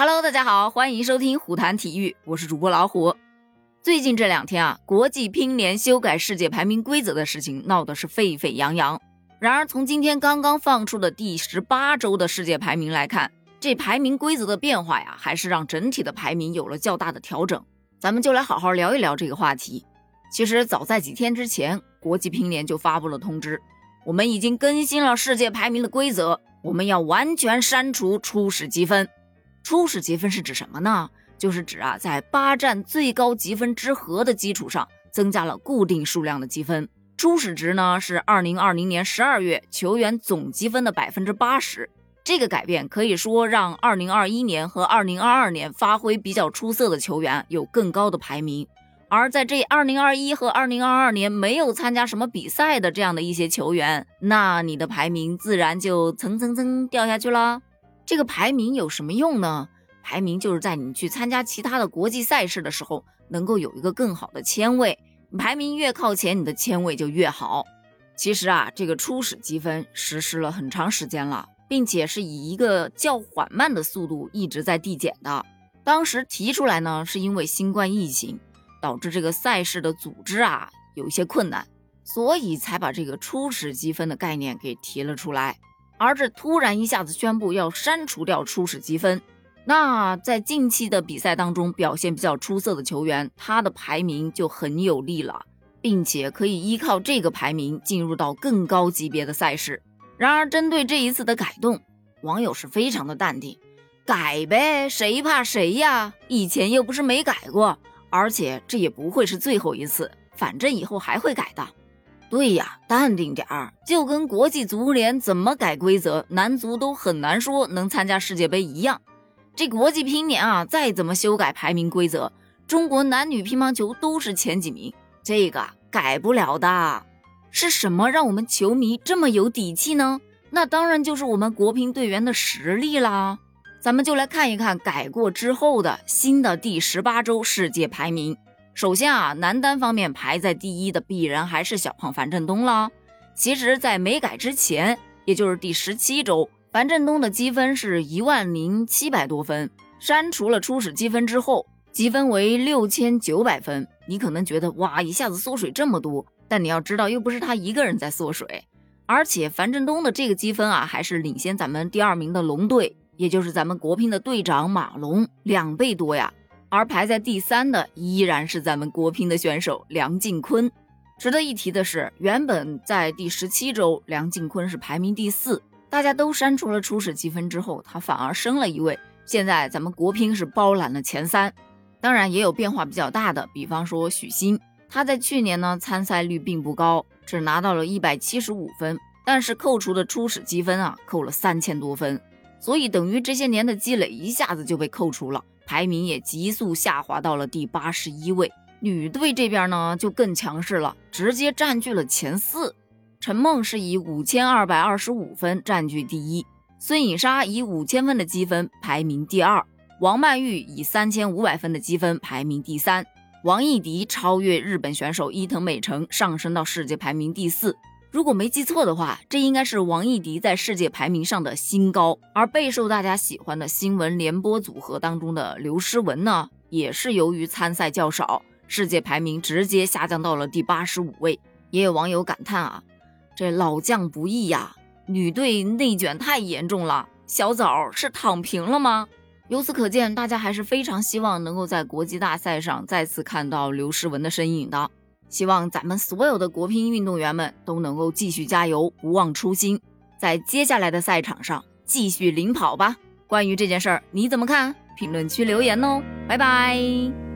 Hello，大家好，欢迎收听虎谈体育，我是主播老虎。最近这两天啊，国际乒联修改世界排名规则的事情闹得是沸沸扬扬。然而，从今天刚刚放出的第十八周的世界排名来看，这排名规则的变化呀，还是让整体的排名有了较大的调整。咱们就来好好聊一聊这个话题。其实早在几天之前，国际乒联就发布了通知，我们已经更新了世界排名的规则，我们要完全删除初始积分。初始积分是指什么呢？就是指啊，在八站最高积分之和的基础上，增加了固定数量的积分。初始值呢是二零二零年十二月球员总积分的百分之八十。这个改变可以说让二零二一年和二零二二年发挥比较出色的球员有更高的排名，而在这二零二一和二零二二年没有参加什么比赛的这样的一些球员，那你的排名自然就蹭蹭蹭掉下去了。这个排名有什么用呢？排名就是在你去参加其他的国际赛事的时候，能够有一个更好的签位。排名越靠前，你的签位就越好。其实啊，这个初始积分实施了很长时间了，并且是以一个较缓慢的速度一直在递减的。当时提出来呢，是因为新冠疫情导致这个赛事的组织啊有一些困难，所以才把这个初始积分的概念给提了出来。而这突然一下子宣布要删除掉初始积分，那在近期的比赛当中表现比较出色的球员，他的排名就很有利了，并且可以依靠这个排名进入到更高级别的赛事。然而，针对这一次的改动，网友是非常的淡定，改呗，谁怕谁呀？以前又不是没改过，而且这也不会是最后一次，反正以后还会改的。对呀，淡定点儿，就跟国际足联怎么改规则，男足都很难说能参加世界杯一样。这国际乒联啊，再怎么修改排名规则，中国男女乒乓球都是前几名，这个改不了的。是什么让我们球迷这么有底气呢？那当然就是我们国乒队员的实力啦。咱们就来看一看改过之后的新的第十八周世界排名。首先啊，男单方面排在第一的必然还是小胖樊振东了。其实，在没改之前，也就是第十七周，樊振东的积分是一万零七百多分。删除了初始积分之后，积分为六千九百分。你可能觉得哇，一下子缩水这么多，但你要知道，又不是他一个人在缩水，而且樊振东的这个积分啊，还是领先咱们第二名的龙队，也就是咱们国乒的队长马龙两倍多呀。而排在第三的依然是咱们国乒的选手梁靖昆。值得一提的是，原本在第十七周，梁靖昆是排名第四，大家都删除了初始积分之后，他反而升了一位。现在咱们国乒是包揽了前三。当然也有变化比较大的，比方说许昕，他在去年呢参赛率并不高，只拿到了一百七十五分，但是扣除的初始积分啊，扣了三千多分，所以等于这些年的积累一下子就被扣除了。排名也急速下滑到了第八十一位。女队这边呢就更强势了，直接占据了前四。陈梦是以五千二百二十五分占据第一，孙颖莎以五千分的积分排名第二，王曼玉以三千五百分的积分排名第三，王艺迪超越日本选手伊藤美诚上升到世界排名第四。如果没记错的话，这应该是王艺迪在世界排名上的新高。而备受大家喜欢的新闻联播组合当中的刘诗雯呢，也是由于参赛较少，世界排名直接下降到了第八十五位。也有网友感叹啊，这老将不易呀，女队内卷太严重了，小枣是躺平了吗？由此可见，大家还是非常希望能够在国际大赛上再次看到刘诗雯的身影的。希望咱们所有的国乒运动员们都能够继续加油，不忘初心，在接下来的赛场上继续领跑吧。关于这件事儿，你怎么看？评论区留言哦，拜拜。